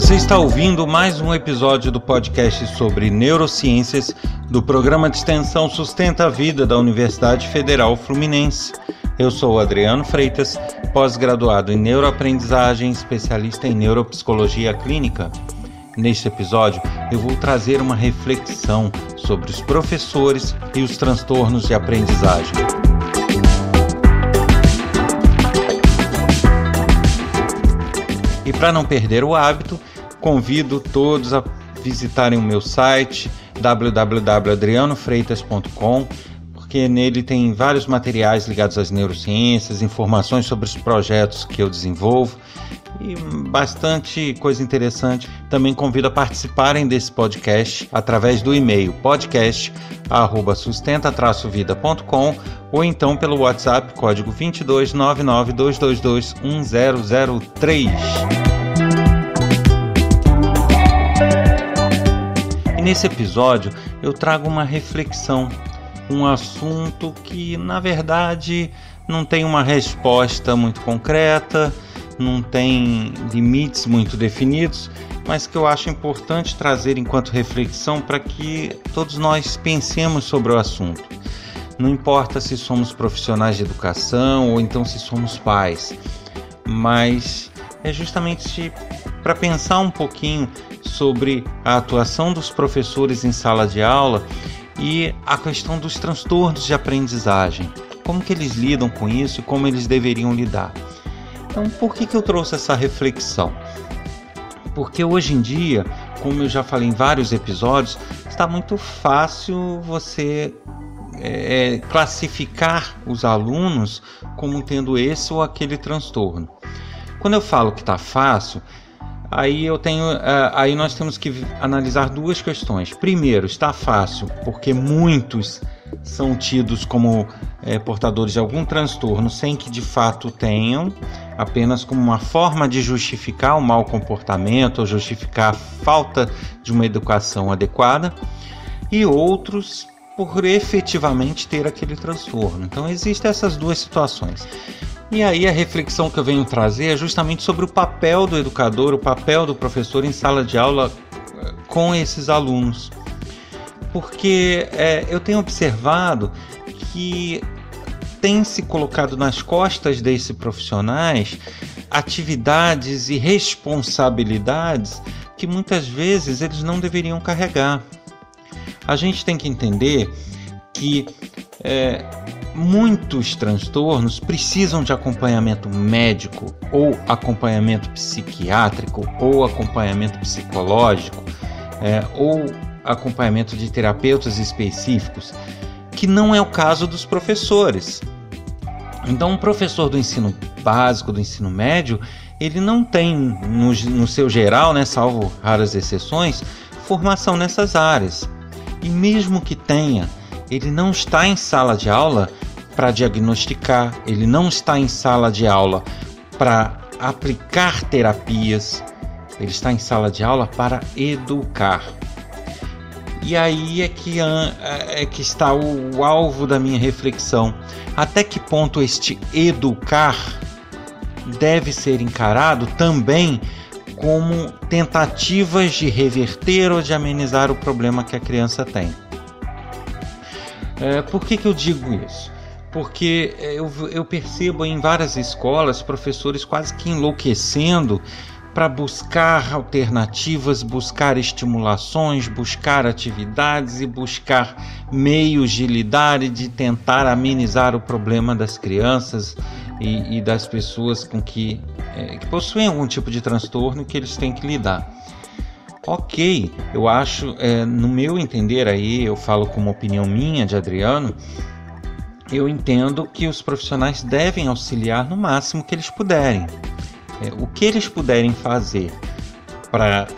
Você está ouvindo mais um episódio do podcast sobre neurociências do programa de extensão Sustenta a Vida da Universidade Federal Fluminense. Eu sou Adriano Freitas, pós-graduado em neuroaprendizagem, especialista em neuropsicologia clínica. Neste episódio, eu vou trazer uma reflexão sobre os professores e os transtornos de aprendizagem. E para não perder o hábito, convido todos a visitarem o meu site www.adrianofreitas.com, porque nele tem vários materiais ligados às neurociências, informações sobre os projetos que eu desenvolvo e bastante coisa interessante. Também convido a participarem desse podcast através do e-mail podcast@sustenta-vida.com ou então pelo WhatsApp código 22992221003. E nesse episódio eu trago uma reflexão, um assunto que na verdade não tem uma resposta muito concreta não tem limites muito definidos, mas que eu acho importante trazer enquanto reflexão para que todos nós pensemos sobre o assunto. Não importa se somos profissionais de educação ou então se somos pais, mas é justamente para pensar um pouquinho sobre a atuação dos professores em sala de aula e a questão dos transtornos de aprendizagem. Como que eles lidam com isso e como eles deveriam lidar. Então, por que, que eu trouxe essa reflexão? Porque hoje em dia, como eu já falei em vários episódios, está muito fácil você é, classificar os alunos como tendo esse ou aquele transtorno. Quando eu falo que está fácil, aí eu tenho, é, aí nós temos que analisar duas questões. Primeiro, está fácil porque muitos são tidos como é, portadores de algum transtorno sem que de fato tenham, apenas como uma forma de justificar o mau comportamento ou justificar a falta de uma educação adequada, e outros por efetivamente ter aquele transtorno. Então existem essas duas situações. E aí a reflexão que eu venho trazer é justamente sobre o papel do educador, o papel do professor em sala de aula eh, com esses alunos porque é, eu tenho observado que tem se colocado nas costas desses profissionais atividades e responsabilidades que muitas vezes eles não deveriam carregar. A gente tem que entender que é, muitos transtornos precisam de acompanhamento médico ou acompanhamento psiquiátrico ou acompanhamento psicológico é, ou acompanhamento de terapeutas específicos, que não é o caso dos professores. Então, um professor do ensino básico, do ensino médio, ele não tem, no, no seu geral, né, salvo raras exceções, formação nessas áreas. E mesmo que tenha, ele não está em sala de aula para diagnosticar, ele não está em sala de aula para aplicar terapias, ele está em sala de aula para educar. E aí é que, é que está o, o alvo da minha reflexão. Até que ponto este educar deve ser encarado também como tentativas de reverter ou de amenizar o problema que a criança tem. É, por que, que eu digo isso? Porque eu, eu percebo em várias escolas professores quase que enlouquecendo para buscar alternativas, buscar estimulações, buscar atividades e buscar meios de lidar e de tentar amenizar o problema das crianças e, e das pessoas com que, é, que possuem algum tipo de transtorno que eles têm que lidar. Ok, eu acho, é, no meu entender aí, eu falo como opinião minha de Adriano, eu entendo que os profissionais devem auxiliar no máximo que eles puderem é, o que eles puderem fazer para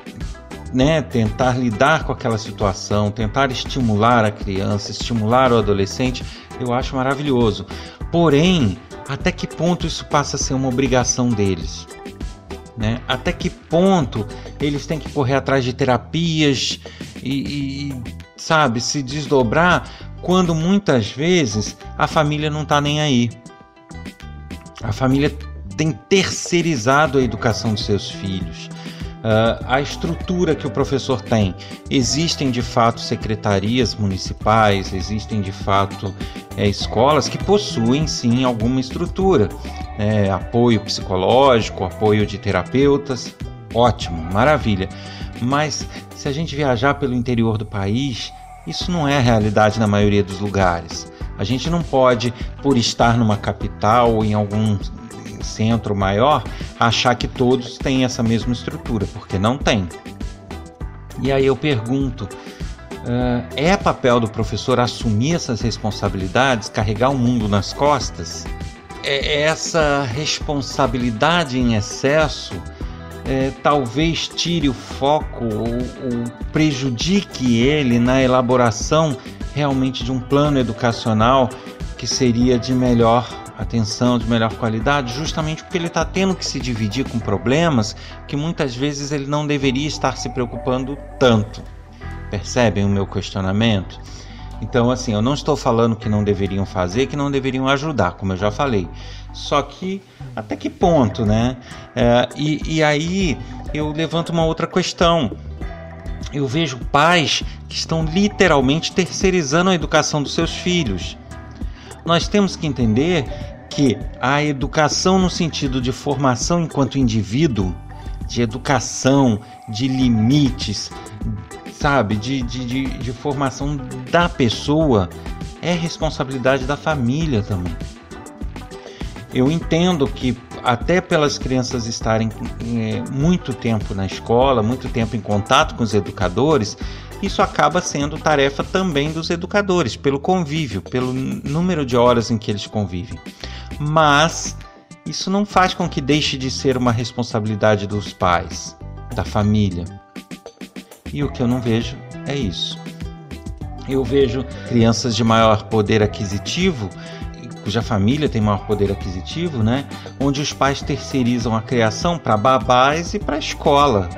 né, tentar lidar com aquela situação, tentar estimular a criança, estimular o adolescente, eu acho maravilhoso. Porém, até que ponto isso passa a ser uma obrigação deles? Né? Até que ponto eles têm que correr atrás de terapias e, e sabe, se desdobrar quando muitas vezes a família não está nem aí. A família tem terceirizado a educação dos seus filhos. Uh, a estrutura que o professor tem. Existem de fato secretarias municipais, existem de fato é, escolas que possuem sim alguma estrutura, é, apoio psicológico, apoio de terapeutas, ótimo, maravilha. Mas se a gente viajar pelo interior do país, isso não é realidade na maioria dos lugares. A gente não pode, por estar numa capital ou em algum centro maior, achar que todos têm essa mesma estrutura, porque não tem. E aí eu pergunto: uh, é papel do professor assumir essas responsabilidades, carregar o mundo nas costas? É essa responsabilidade em excesso é, talvez tire o foco ou, ou prejudique ele na elaboração realmente de um plano educacional que seria de melhor atenção, de melhor qualidade, justamente porque ele está tendo que se dividir com problemas que muitas vezes ele não deveria estar se preocupando tanto. Percebem o meu questionamento? Então, assim, eu não estou falando que não deveriam fazer, que não deveriam ajudar, como eu já falei. Só que até que ponto, né? É, e, e aí eu levanto uma outra questão. Eu vejo pais que estão literalmente terceirizando a educação dos seus filhos. Nós temos que entender que a educação, no sentido de formação enquanto indivíduo, de educação, de limites, sabe, de, de, de, de formação da pessoa, é responsabilidade da família também. Eu entendo que até pelas crianças estarem é, muito tempo na escola, muito tempo em contato com os educadores, isso acaba sendo tarefa também dos educadores, pelo convívio, pelo número de horas em que eles convivem. Mas isso não faz com que deixe de ser uma responsabilidade dos pais, da família. E o que eu não vejo é isso. Eu vejo crianças de maior poder aquisitivo, cuja família tem maior poder aquisitivo, né? Onde os pais terceirizam a criação para babás e para a escola,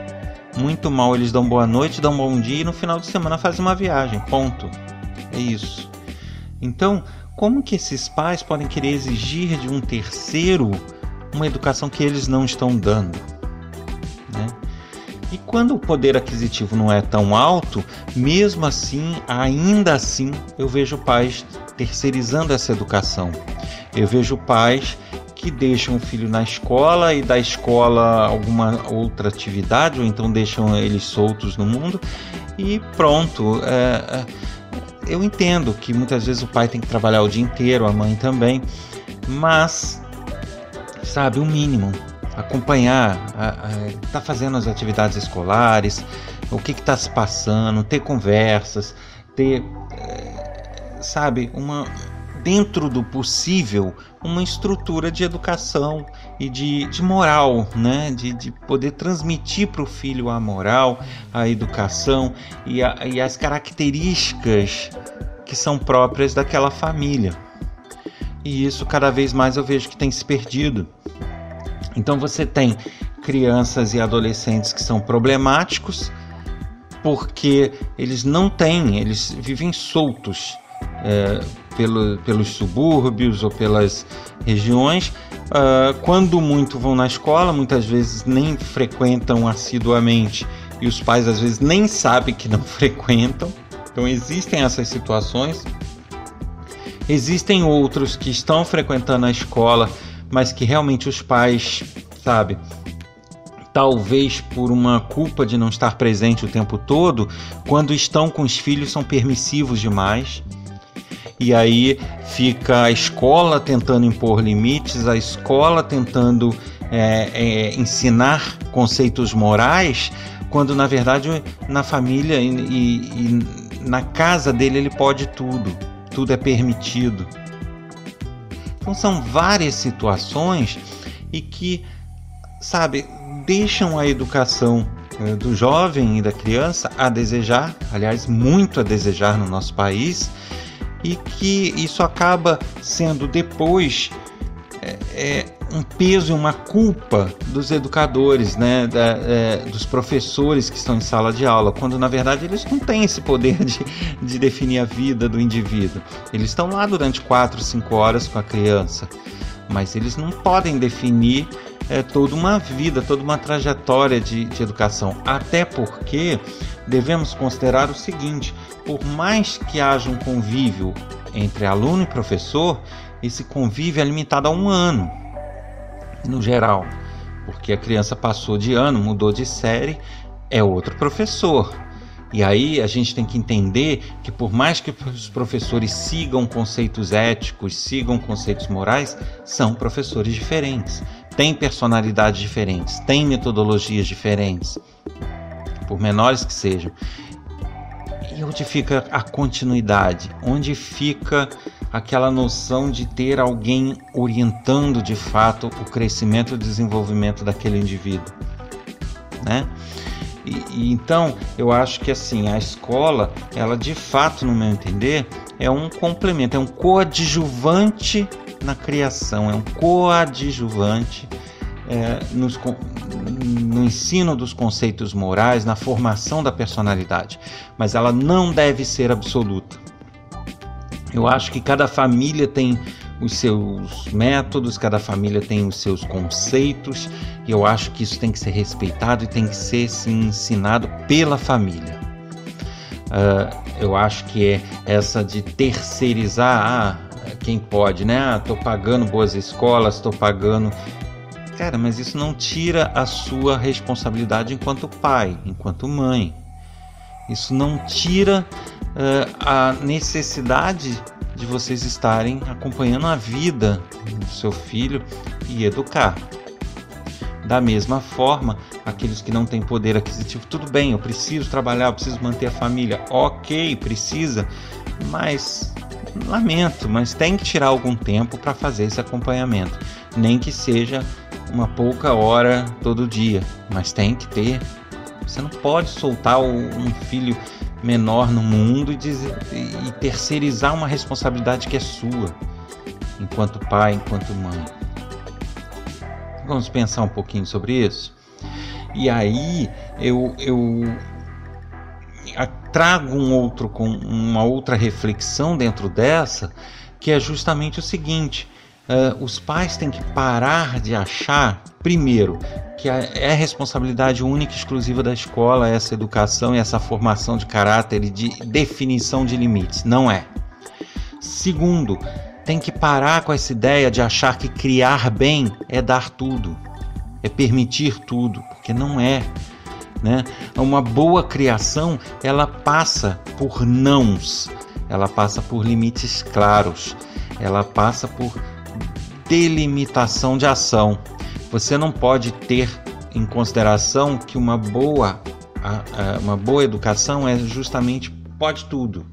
muito mal, eles dão boa noite, dão bom dia e no final de semana fazem uma viagem. Ponto. É isso. Então, como que esses pais podem querer exigir de um terceiro uma educação que eles não estão dando? Né? E quando o poder aquisitivo não é tão alto, mesmo assim, ainda assim, eu vejo pais terceirizando essa educação. Eu vejo pais que deixam o filho na escola e da escola alguma outra atividade, ou então deixam eles soltos no mundo e pronto. É, é, eu entendo que muitas vezes o pai tem que trabalhar o dia inteiro, a mãe também, mas sabe, o mínimo acompanhar, tá fazendo as atividades escolares, o que está se passando, ter conversas, ter, é, sabe, uma dentro do possível, uma estrutura de educação e de, de moral, né? de, de poder transmitir para o filho a moral, a educação e, a, e as características que são próprias daquela família. E isso cada vez mais eu vejo que tem se perdido. Então você tem crianças e adolescentes que são problemáticos porque eles não têm, eles vivem soltos. É, pelo, pelos subúrbios ou pelas regiões. Uh, quando muito vão na escola, muitas vezes nem frequentam assiduamente e os pais às vezes nem sabem que não frequentam. Então existem essas situações. Existem outros que estão frequentando a escola, mas que realmente os pais, sabe, talvez por uma culpa de não estar presente o tempo todo, quando estão com os filhos são permissivos demais e aí fica a escola tentando impor limites, a escola tentando é, é, ensinar conceitos morais, quando na verdade na família e, e, e na casa dele ele pode tudo, tudo é permitido. Então são várias situações e que, sabe, deixam a educação é, do jovem e da criança a desejar, aliás, muito a desejar no nosso país, e que isso acaba sendo depois é, é, um peso e uma culpa dos educadores, né, da, é, dos professores que estão em sala de aula, quando na verdade eles não têm esse poder de, de definir a vida do indivíduo. Eles estão lá durante 4, 5 horas com a criança, mas eles não podem definir é, toda uma vida, toda uma trajetória de, de educação. Até porque devemos considerar o seguinte: por mais que haja um convívio entre aluno e professor, esse convívio é limitado a um ano, no geral, porque a criança passou de ano, mudou de série, é outro professor. E aí a gente tem que entender que por mais que os professores sigam conceitos éticos, sigam conceitos morais, são professores diferentes, têm personalidades diferentes, têm metodologias diferentes, por menores que sejam. E onde fica a continuidade? Onde fica aquela noção de ter alguém orientando de fato o crescimento e o desenvolvimento daquele indivíduo, né? E, e, então eu acho que assim a escola, ela de fato, no meu entender, é um complemento, é um coadjuvante na criação, é um coadjuvante é, nos, no ensino dos conceitos morais, na formação da personalidade, mas ela não deve ser absoluta. Eu acho que cada família tem os seus métodos, cada família tem os seus conceitos, e eu acho que isso tem que ser respeitado e tem que ser sim, ensinado pela família. Uh, eu acho que é essa de terceirizar, ah, quem pode, né? Ah, tô pagando boas escolas, estou pagando. Cara, mas isso não tira a sua responsabilidade enquanto pai, enquanto mãe. Isso não tira uh, a necessidade de vocês estarem acompanhando a vida do seu filho e educar. Da mesma forma, aqueles que não têm poder aquisitivo, tudo bem, eu preciso trabalhar, eu preciso manter a família, ok, precisa, mas lamento, mas tem que tirar algum tempo para fazer esse acompanhamento, nem que seja uma pouca hora todo dia, mas tem que ter. Você não pode soltar um filho menor no mundo e, dizer, e terceirizar uma responsabilidade que é sua, enquanto pai, enquanto mãe. Vamos pensar um pouquinho sobre isso? E aí eu, eu trago um outro uma outra reflexão dentro dessa, que é justamente o seguinte: uh, os pais têm que parar de achar, primeiro, que é responsabilidade única e exclusiva da escola essa educação e essa formação de caráter e de definição de limites. Não é. Segundo, tem que parar com essa ideia de achar que criar bem é dar tudo, é permitir tudo, porque não é. Né? Uma boa criação ela passa por nãos, ela passa por limites claros, ela passa por delimitação de ação. Você não pode ter em consideração que uma boa, uma boa educação é justamente pode tudo.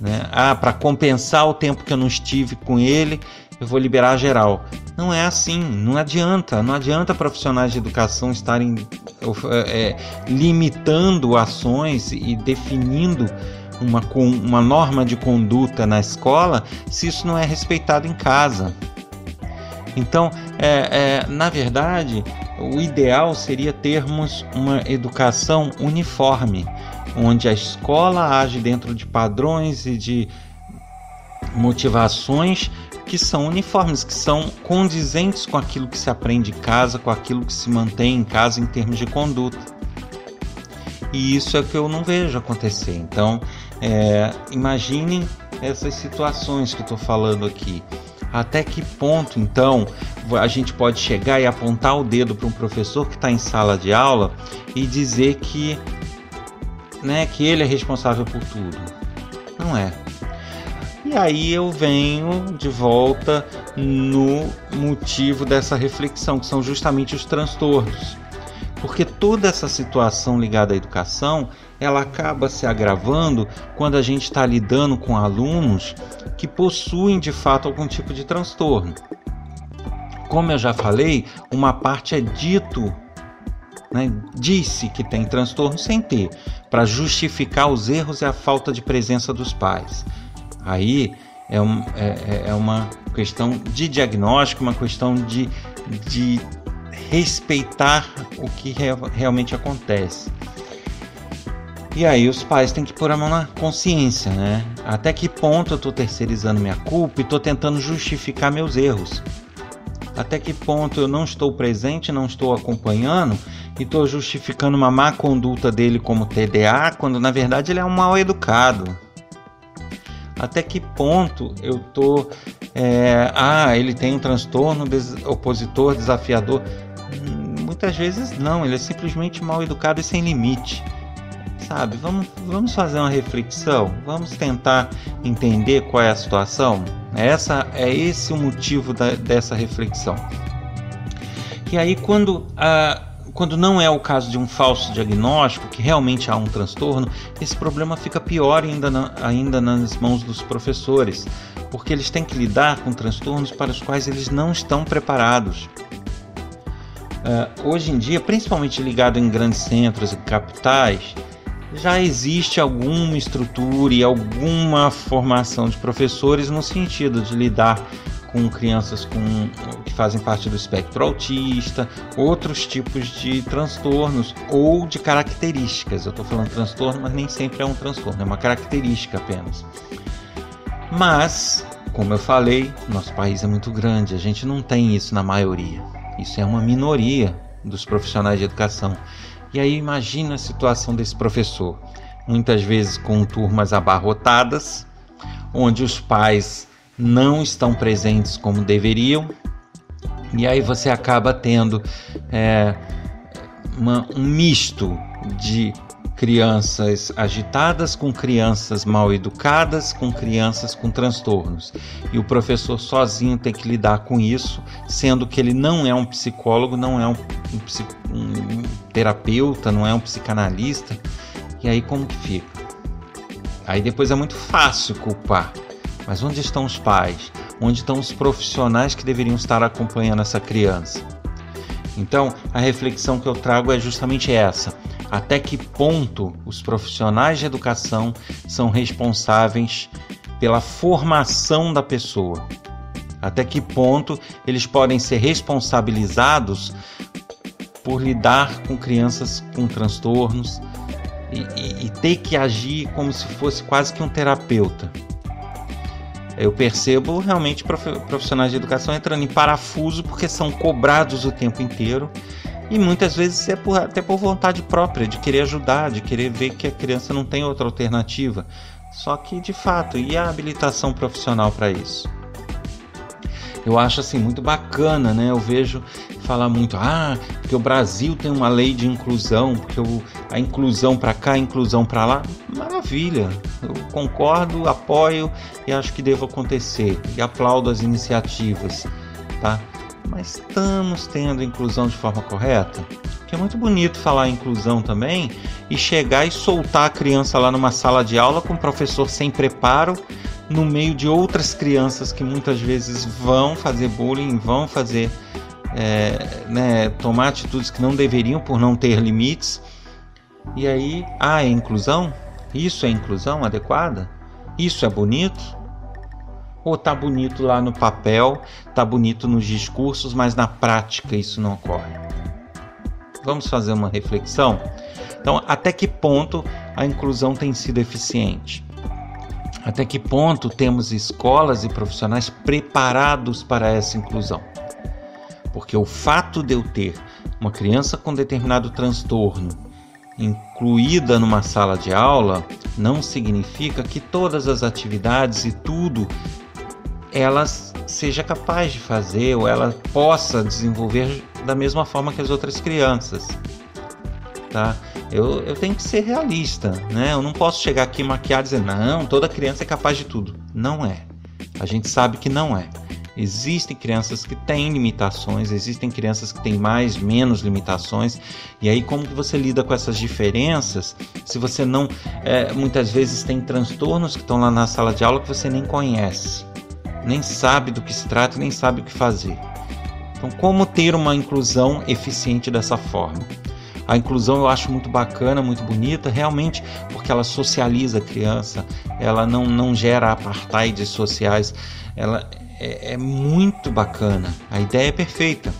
Né? Ah, para compensar o tempo que eu não estive com ele, eu vou liberar geral. Não é assim, não adianta, não adianta profissionais de educação estarem é, limitando ações e definindo uma, uma norma de conduta na escola se isso não é respeitado em casa. Então, é, é, na verdade, o ideal seria termos uma educação uniforme, onde a escola age dentro de padrões e de motivações que são uniformes, que são condizentes com aquilo que se aprende em casa, com aquilo que se mantém em casa em termos de conduta. E isso é o que eu não vejo acontecer. Então, é, imaginem essas situações que eu estou falando aqui. Até que ponto, então, a gente pode chegar e apontar o dedo para um professor que está em sala de aula e dizer que, né, que ele é responsável por tudo? Não é. E aí eu venho de volta no motivo dessa reflexão, que são justamente os transtornos. Porque toda essa situação ligada à educação, ela acaba se agravando quando a gente está lidando com alunos que possuem de fato algum tipo de transtorno. Como eu já falei, uma parte é dito, né, disse que tem transtorno sem ter, para justificar os erros e a falta de presença dos pais. Aí é, um, é, é, é uma questão de diagnóstico, uma questão de, de respeitar o que realmente acontece. E aí os pais têm que pôr a mão na consciência, né? Até que ponto eu estou terceirizando minha culpa e estou tentando justificar meus erros. Até que ponto eu não estou presente, não estou acompanhando e estou justificando uma má conduta dele como TDA, quando na verdade ele é um mal educado? Até que ponto eu tô é, ah ele tem um transtorno des opositor desafiador? Hum, muitas vezes não, ele é simplesmente mal educado e sem limite sabe? Vamos, vamos fazer uma reflexão, vamos tentar entender qual é a situação. Essa é esse o motivo da, dessa reflexão. E aí quando a quando não é o caso de um falso diagnóstico, que realmente há um transtorno, esse problema fica pior ainda, na, ainda nas mãos dos professores, porque eles têm que lidar com transtornos para os quais eles não estão preparados. Uh, hoje em dia, principalmente ligado em grandes centros e capitais, já existe alguma estrutura e alguma formação de professores no sentido de lidar com crianças com, que fazem parte do espectro autista, outros tipos de transtornos ou de características. Eu estou falando transtorno, mas nem sempre é um transtorno, é uma característica apenas. Mas, como eu falei, nosso país é muito grande, a gente não tem isso na maioria. Isso é uma minoria dos profissionais de educação. E aí imagina a situação desse professor, muitas vezes com turmas abarrotadas, onde os pais não estão presentes como deveriam, e aí você acaba tendo é, uma, um misto de crianças agitadas com crianças mal educadas, com crianças com transtornos. E o professor sozinho tem que lidar com isso, sendo que ele não é um psicólogo, não é um, um, um terapeuta, não é um psicanalista. E aí como que fica? Aí depois é muito fácil culpar. Mas onde estão os pais? Onde estão os profissionais que deveriam estar acompanhando essa criança? Então, a reflexão que eu trago é justamente essa até que ponto os profissionais de educação são responsáveis pela formação da pessoa. Até que ponto eles podem ser responsabilizados por lidar com crianças com transtornos e, e, e ter que agir como se fosse quase que um terapeuta. Eu percebo realmente profissionais de educação entrando em parafuso porque são cobrados o tempo inteiro e muitas vezes é por, até por vontade própria, de querer ajudar, de querer ver que a criança não tem outra alternativa. Só que, de fato, e a habilitação profissional para isso? Eu acho assim muito bacana, né? Eu vejo falar muito, ah, porque o Brasil tem uma lei de inclusão, porque a inclusão para cá, a inclusão para lá. Maravilha, eu concordo, apoio e acho que deva acontecer. E aplaudo as iniciativas, tá? mas estamos tendo inclusão de forma correta? Porque é muito bonito falar inclusão também e chegar e soltar a criança lá numa sala de aula com o professor sem preparo, no meio de outras crianças que muitas vezes vão fazer bullying, vão fazer é, né, tomar atitudes que não deveriam por não ter limites. E aí, ah, é inclusão? Isso é inclusão adequada? Isso é bonito? Ou tá bonito lá no papel, tá bonito nos discursos, mas na prática isso não ocorre? Vamos fazer uma reflexão? Então, até que ponto a inclusão tem sido eficiente? Até que ponto temos escolas e profissionais preparados para essa inclusão? Porque o fato de eu ter uma criança com determinado transtorno incluída numa sala de aula não significa que todas as atividades e tudo ela seja capaz de fazer ou ela possa desenvolver da mesma forma que as outras crianças. Tá? Eu, eu tenho que ser realista, né? Eu não posso chegar aqui maquiar e dizer, não, toda criança é capaz de tudo. Não é. A gente sabe que não é. Existem crianças que têm limitações, existem crianças que têm mais, menos limitações. E aí, como que você lida com essas diferenças? Se você não, é, muitas vezes tem transtornos que estão lá na sala de aula que você nem conhece nem sabe do que se trata, nem sabe o que fazer. Então, como ter uma inclusão eficiente dessa forma? A inclusão eu acho muito bacana, muito bonita, realmente, porque ela socializa a criança, ela não, não gera apartheids sociais, ela é, é muito bacana, a ideia é perfeita,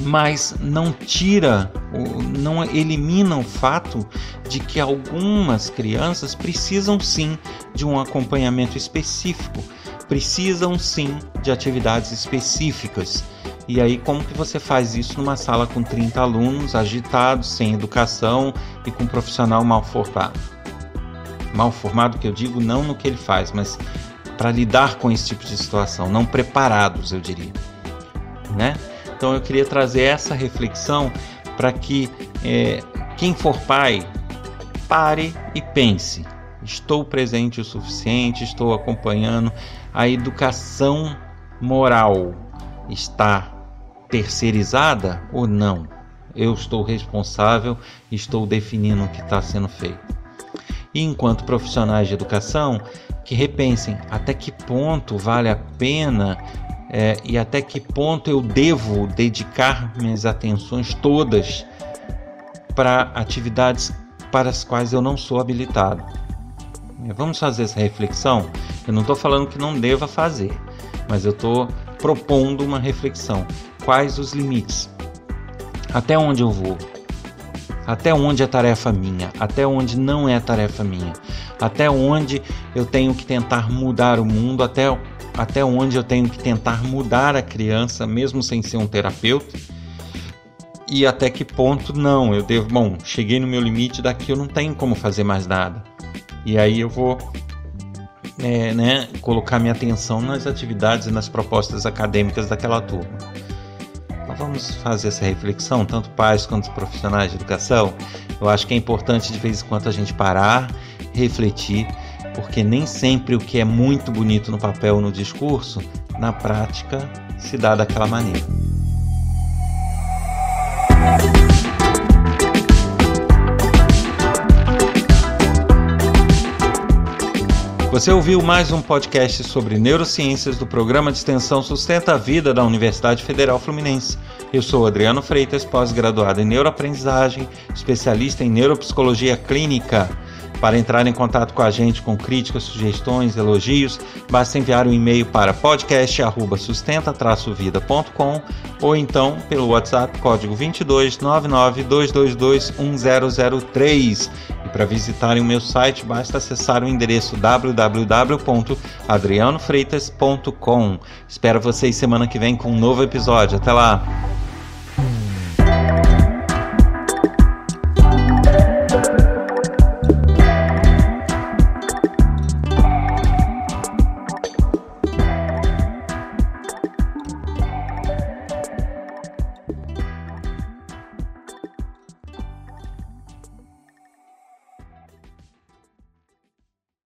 mas não tira, não elimina o fato de que algumas crianças precisam sim de um acompanhamento específico precisam sim de atividades específicas E aí, como que você faz isso numa sala com 30 alunos agitados, sem educação e com um profissional mal formado? Mal formado, que eu digo, não no que ele faz, mas para lidar com esse tipo de situação, não preparados, eu diria. Né? Então, eu queria trazer essa reflexão para que é, quem for pai pare e pense. Estou presente o suficiente, estou acompanhando. A educação moral está terceirizada ou não? Eu estou responsável, estou definindo o que está sendo feito. E enquanto profissionais de educação, que repensem até que ponto vale a pena é, e até que ponto eu devo dedicar minhas atenções todas para atividades para as quais eu não sou habilitado. Vamos fazer essa reflexão? Eu não estou falando que não deva fazer, mas eu estou propondo uma reflexão. Quais os limites? Até onde eu vou? Até onde é tarefa minha? Até onde não é tarefa minha? Até onde eu tenho que tentar mudar o mundo? Até, até onde eu tenho que tentar mudar a criança, mesmo sem ser um terapeuta? E até que ponto não? Eu devo, bom, cheguei no meu limite, daqui eu não tenho como fazer mais nada. E aí eu vou é, né, colocar minha atenção nas atividades e nas propostas acadêmicas daquela turma. Então vamos fazer essa reflexão, tanto pais quanto profissionais de educação. Eu acho que é importante de vez em quando a gente parar, refletir, porque nem sempre o que é muito bonito no papel ou no discurso, na prática, se dá daquela maneira. Você ouviu mais um podcast sobre neurociências do programa de extensão Sustenta a Vida da Universidade Federal Fluminense. Eu sou Adriano Freitas, pós-graduado em neuroaprendizagem, especialista em neuropsicologia clínica. Para entrar em contato com a gente com críticas, sugestões, elogios, basta enviar um e-mail para podcast@sustenta-vida.com ou então pelo WhatsApp código 22 22222 1003. E para visitarem o meu site, basta acessar o endereço www.adrianofreitas.com. Espero vocês semana que vem com um novo episódio. Até lá!